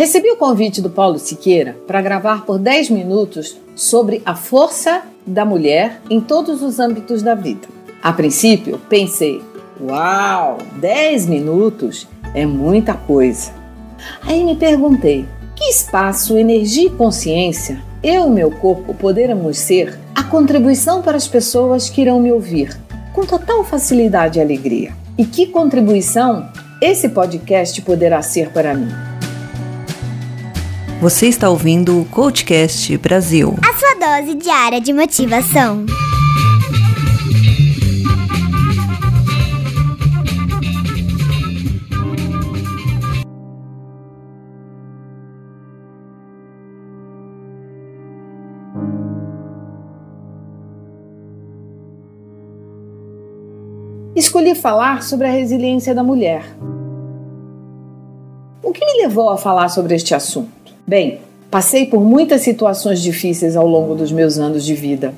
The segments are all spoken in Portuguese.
Recebi o convite do Paulo Siqueira para gravar por 10 minutos sobre a força da mulher em todos os âmbitos da vida. A princípio, pensei: uau, 10 minutos é muita coisa. Aí me perguntei: que espaço, energia e consciência eu e meu corpo poderemos ser a contribuição para as pessoas que irão me ouvir com total facilidade e alegria? E que contribuição esse podcast poderá ser para mim? Você está ouvindo o Coachcast Brasil. A sua dose diária de motivação. Escolhi falar sobre a resiliência da mulher. O que me levou a falar sobre este assunto? Bem, passei por muitas situações difíceis ao longo dos meus anos de vida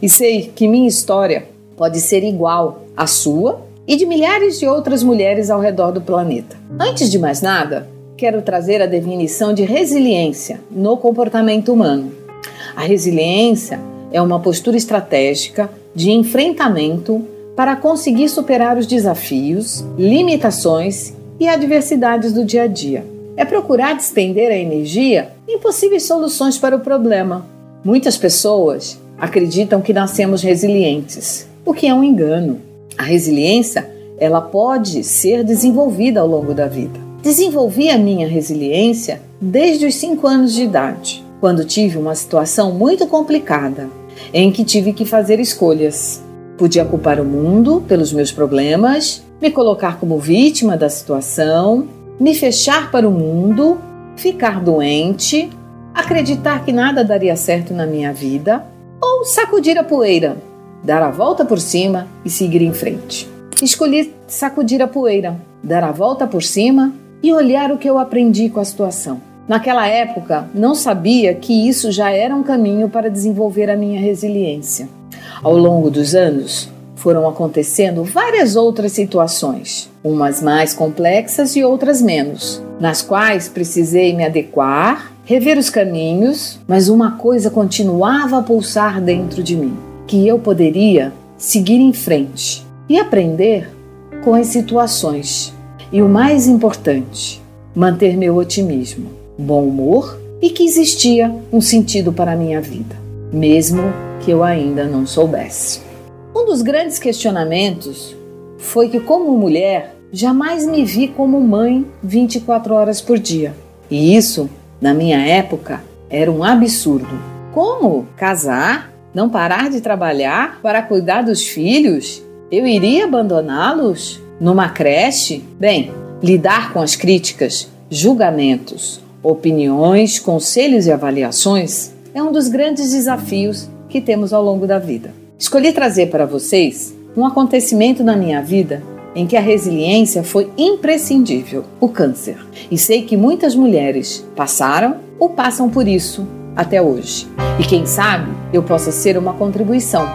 e sei que minha história pode ser igual à sua e de milhares de outras mulheres ao redor do planeta. Antes de mais nada, quero trazer a definição de resiliência no comportamento humano. A resiliência é uma postura estratégica de enfrentamento para conseguir superar os desafios, limitações e adversidades do dia a dia é procurar despender a energia em possíveis soluções para o problema. Muitas pessoas acreditam que nascemos resilientes, o que é um engano. A resiliência, ela pode ser desenvolvida ao longo da vida. Desenvolvi a minha resiliência desde os 5 anos de idade, quando tive uma situação muito complicada, em que tive que fazer escolhas. Podia culpar o mundo pelos meus problemas, me colocar como vítima da situação me fechar para o mundo, ficar doente, acreditar que nada daria certo na minha vida, ou sacudir a poeira, dar a volta por cima e seguir em frente. Escolhi sacudir a poeira, dar a volta por cima e olhar o que eu aprendi com a situação. Naquela época, não sabia que isso já era um caminho para desenvolver a minha resiliência. Ao longo dos anos, foram acontecendo várias outras situações, umas mais complexas e outras menos, nas quais precisei me adequar, rever os caminhos, mas uma coisa continuava a pulsar dentro de mim: que eu poderia seguir em frente e aprender com as situações. E o mais importante, manter meu otimismo, bom humor e que existia um sentido para a minha vida, mesmo que eu ainda não soubesse. Um dos grandes questionamentos foi que, como mulher, jamais me vi como mãe 24 horas por dia. E isso, na minha época, era um absurdo. Como casar, não parar de trabalhar para cuidar dos filhos? Eu iria abandoná-los numa creche? Bem, lidar com as críticas, julgamentos, opiniões, conselhos e avaliações é um dos grandes desafios que temos ao longo da vida. Escolhi trazer para vocês um acontecimento na minha vida em que a resiliência foi imprescindível: o câncer. E sei que muitas mulheres passaram ou passam por isso até hoje. E quem sabe eu possa ser uma contribuição.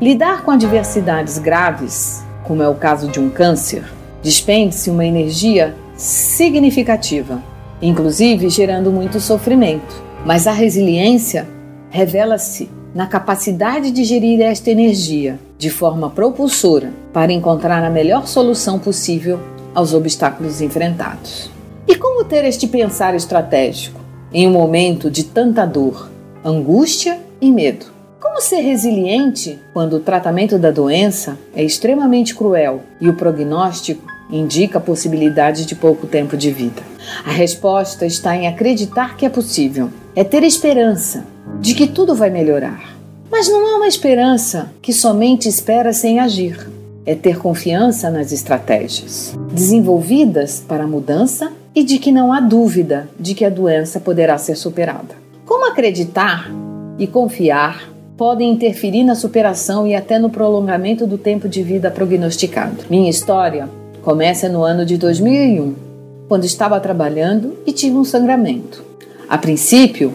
Lidar com adversidades graves, como é o caso de um câncer, despende-se uma energia significativa inclusive gerando muito sofrimento. Mas a resiliência revela-se na capacidade de gerir esta energia de forma propulsora para encontrar a melhor solução possível aos obstáculos enfrentados. E como ter este pensar estratégico em um momento de tanta dor, angústia e medo? Como ser resiliente quando o tratamento da doença é extremamente cruel e o prognóstico indica a possibilidade de pouco tempo de vida? A resposta está em acreditar que é possível, é ter esperança de que tudo vai melhorar. Mas não é uma esperança que somente espera sem agir. É ter confiança nas estratégias desenvolvidas para a mudança e de que não há dúvida de que a doença poderá ser superada. Como acreditar e confiar podem interferir na superação e até no prolongamento do tempo de vida prognosticado. Minha história começa no ano de 2001, quando estava trabalhando e tive um sangramento. A princípio,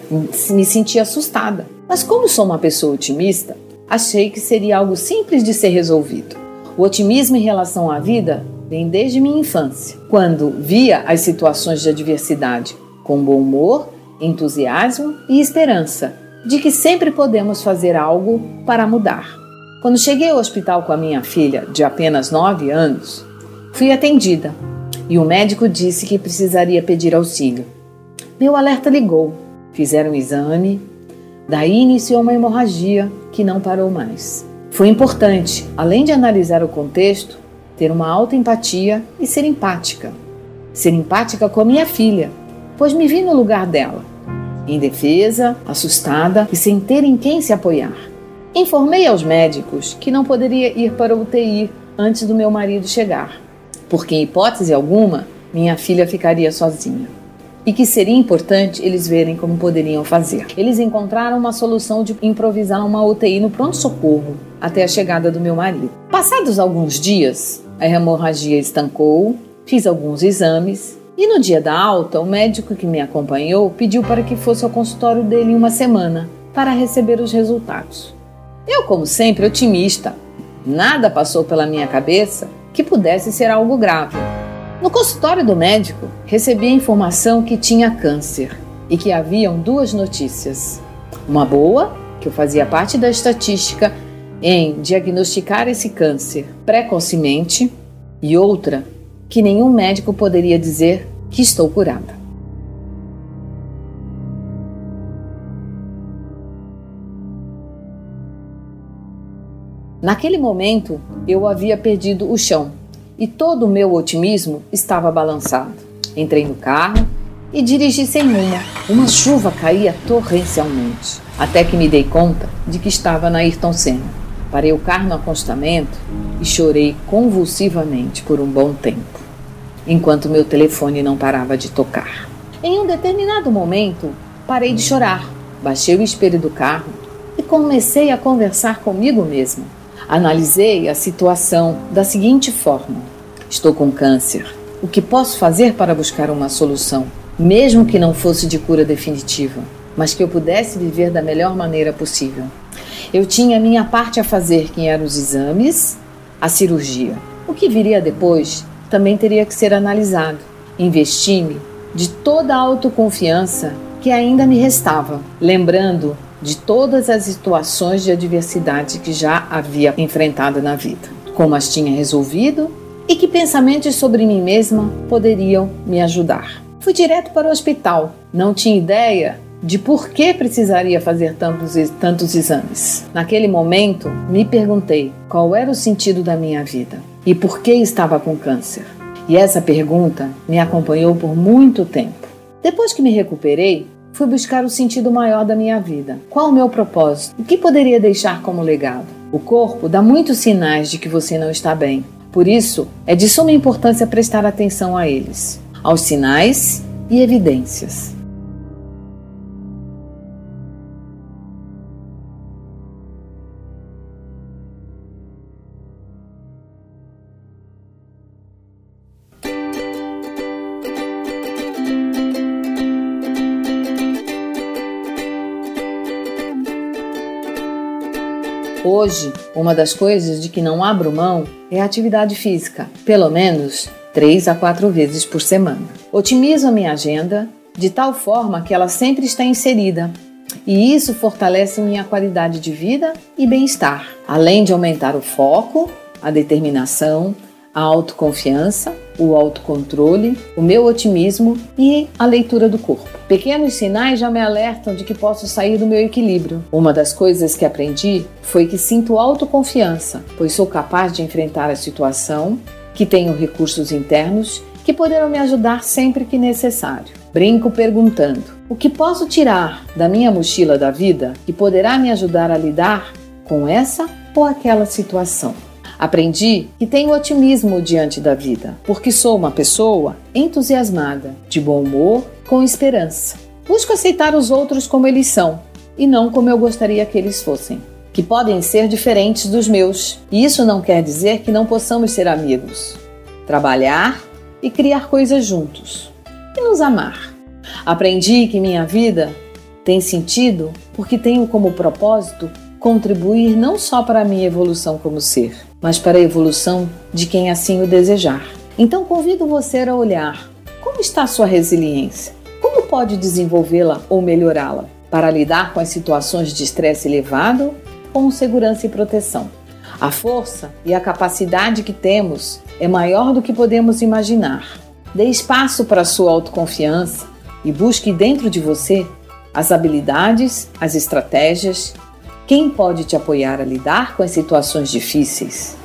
me senti assustada, mas como sou uma pessoa otimista, achei que seria algo simples de ser resolvido. O otimismo em relação à vida vem desde minha infância, quando via as situações de adversidade com bom humor, entusiasmo e esperança de que sempre podemos fazer algo para mudar. Quando cheguei ao hospital com a minha filha, de apenas 9 anos, fui atendida e o médico disse que precisaria pedir auxílio. Meu alerta ligou, fizeram um exame, daí iniciou uma hemorragia que não parou mais. Foi importante, além de analisar o contexto, ter uma alta empatia e ser empática. Ser empática com a minha filha, pois me vi no lugar dela, indefesa, assustada e sem ter em quem se apoiar. Informei aos médicos que não poderia ir para o UTI antes do meu marido chegar, porque, em hipótese alguma, minha filha ficaria sozinha. E que seria importante eles verem como poderiam fazer. Eles encontraram uma solução de improvisar uma UTI no pronto-socorro até a chegada do meu marido. Passados alguns dias, a hemorragia estancou, fiz alguns exames e no dia da alta, o médico que me acompanhou pediu para que fosse ao consultório dele em uma semana para receber os resultados. Eu, como sempre, otimista, nada passou pela minha cabeça que pudesse ser algo grave. No consultório do médico, recebi a informação que tinha câncer e que haviam duas notícias. Uma boa, que eu fazia parte da estatística em diagnosticar esse câncer precocemente, e outra, que nenhum médico poderia dizer que estou curada. Naquele momento, eu havia perdido o chão e todo o meu otimismo estava balançado. Entrei no carro e dirigi sem rumo. Uma chuva caía torrencialmente, até que me dei conta de que estava na Ayrton Senna. Parei o carro no acostamento e chorei convulsivamente por um bom tempo, enquanto meu telefone não parava de tocar. Em um determinado momento, parei de chorar, baixei o espelho do carro e comecei a conversar comigo mesma. Analisei a situação da seguinte forma: Estou com câncer. O que posso fazer para buscar uma solução, mesmo que não fosse de cura definitiva, mas que eu pudesse viver da melhor maneira possível? Eu tinha a minha parte a fazer, que eram os exames, a cirurgia. O que viria depois também teria que ser analisado. Investi-me de toda a autoconfiança que ainda me restava, lembrando de todas as situações de adversidade que já havia enfrentado na vida, como as tinha resolvido e que pensamentos sobre mim mesma poderiam me ajudar. Fui direto para o hospital, não tinha ideia de por que precisaria fazer tantos, tantos exames. Naquele momento, me perguntei qual era o sentido da minha vida e por que estava com câncer. E essa pergunta me acompanhou por muito tempo. Depois que me recuperei, fui buscar o sentido maior da minha vida. Qual o meu propósito? O que poderia deixar como legado? O corpo dá muitos sinais de que você não está bem. Por isso, é de suma importância prestar atenção a eles, aos sinais e evidências. Hoje, uma das coisas de que não abro mão é a atividade física, pelo menos três a quatro vezes por semana. Otimizo a minha agenda de tal forma que ela sempre está inserida, e isso fortalece minha qualidade de vida e bem-estar, além de aumentar o foco, a determinação, a autoconfiança, o autocontrole, o meu otimismo e a leitura do corpo. Pequenos sinais já me alertam de que posso sair do meu equilíbrio. Uma das coisas que aprendi foi que sinto autoconfiança, pois sou capaz de enfrentar a situação, que tenho recursos internos que poderão me ajudar sempre que necessário. Brinco perguntando: o que posso tirar da minha mochila da vida que poderá me ajudar a lidar com essa ou aquela situação? Aprendi que tenho otimismo diante da vida, porque sou uma pessoa entusiasmada, de bom humor, com esperança. Busco aceitar os outros como eles são e não como eu gostaria que eles fossem, que podem ser diferentes dos meus. E isso não quer dizer que não possamos ser amigos, trabalhar e criar coisas juntos e nos amar. Aprendi que minha vida tem sentido porque tenho como propósito contribuir não só para a minha evolução como ser, mas para a evolução de quem assim o desejar. Então convido você a olhar como está sua resiliência, como pode desenvolvê-la ou melhorá-la para lidar com as situações de estresse elevado com segurança e proteção. A força e a capacidade que temos é maior do que podemos imaginar. Dê espaço para a sua autoconfiança e busque dentro de você as habilidades, as estratégias, quem pode te apoiar a lidar com as situações difíceis.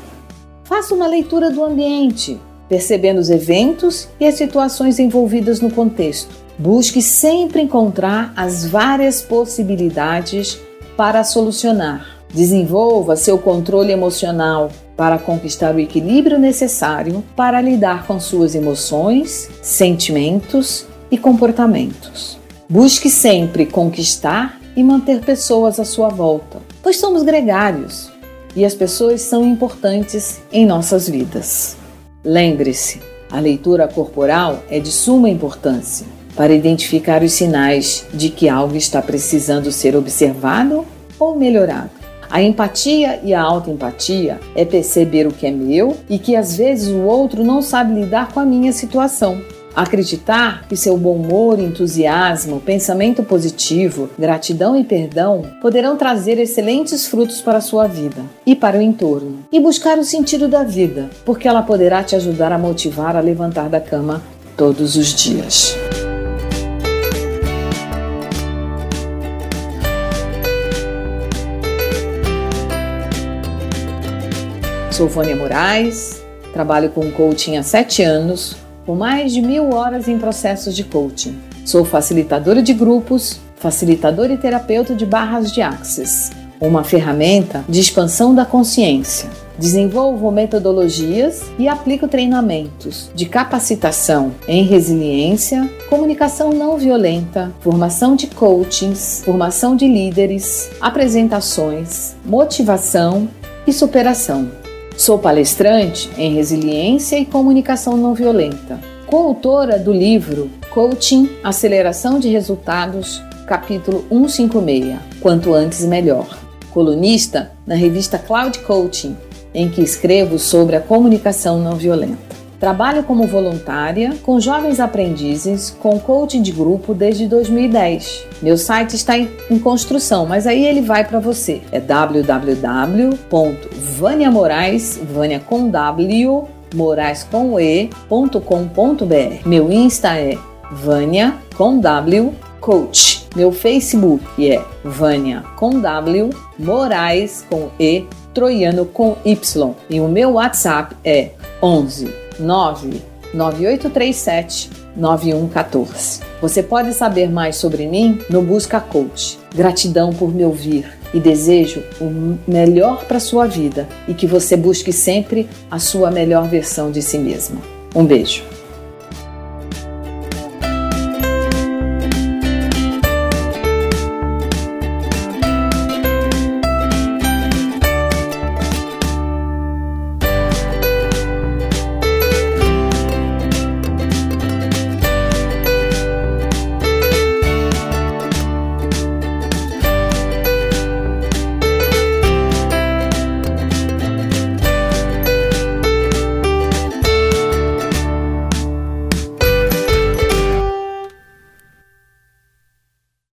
Faça uma leitura do ambiente, percebendo os eventos e as situações envolvidas no contexto. Busque sempre encontrar as várias possibilidades para solucionar. Desenvolva seu controle emocional para conquistar o equilíbrio necessário para lidar com suas emoções, sentimentos e comportamentos. Busque sempre conquistar e manter pessoas à sua volta, pois somos gregários e as pessoas são importantes em nossas vidas. Lembre-se, a leitura corporal é de suma importância para identificar os sinais de que algo está precisando ser observado ou melhorado. A empatia e a autoempatia é perceber o que é meu e que às vezes o outro não sabe lidar com a minha situação. Acreditar que seu bom humor, entusiasmo, pensamento positivo, gratidão e perdão poderão trazer excelentes frutos para a sua vida e para o entorno. E buscar o sentido da vida, porque ela poderá te ajudar a motivar a levantar da cama todos os dias. Sou Vânia Moraes, trabalho com coaching há sete anos, com mais de mil horas em processos de coaching. Sou facilitadora de grupos, facilitadora e terapeuta de barras de Access, uma ferramenta de expansão da consciência. Desenvolvo metodologias e aplico treinamentos de capacitação em resiliência, comunicação não violenta, formação de coachings, formação de líderes, apresentações, motivação e superação. Sou palestrante em resiliência e comunicação não violenta, coautora do livro Coaching Aceleração de Resultados, capítulo 156, Quanto Antes Melhor. Colunista na revista Cloud Coaching, em que escrevo sobre a comunicação não violenta. Trabalho como voluntária com jovens aprendizes com coaching de grupo desde 2010. Meu site está em construção, mas aí ele vai para você. É www.vaniamorais, Vânia com W, Moraes com E.com.br. Meu Insta é Vânia com W Coach. Meu Facebook é Vânia com W, com E, Troiano com Y. E o meu WhatsApp é 11 99837 9114. Você pode saber mais sobre mim no Busca Coach. Gratidão por me ouvir e desejo o melhor para sua vida e que você busque sempre a sua melhor versão de si mesma. Um beijo.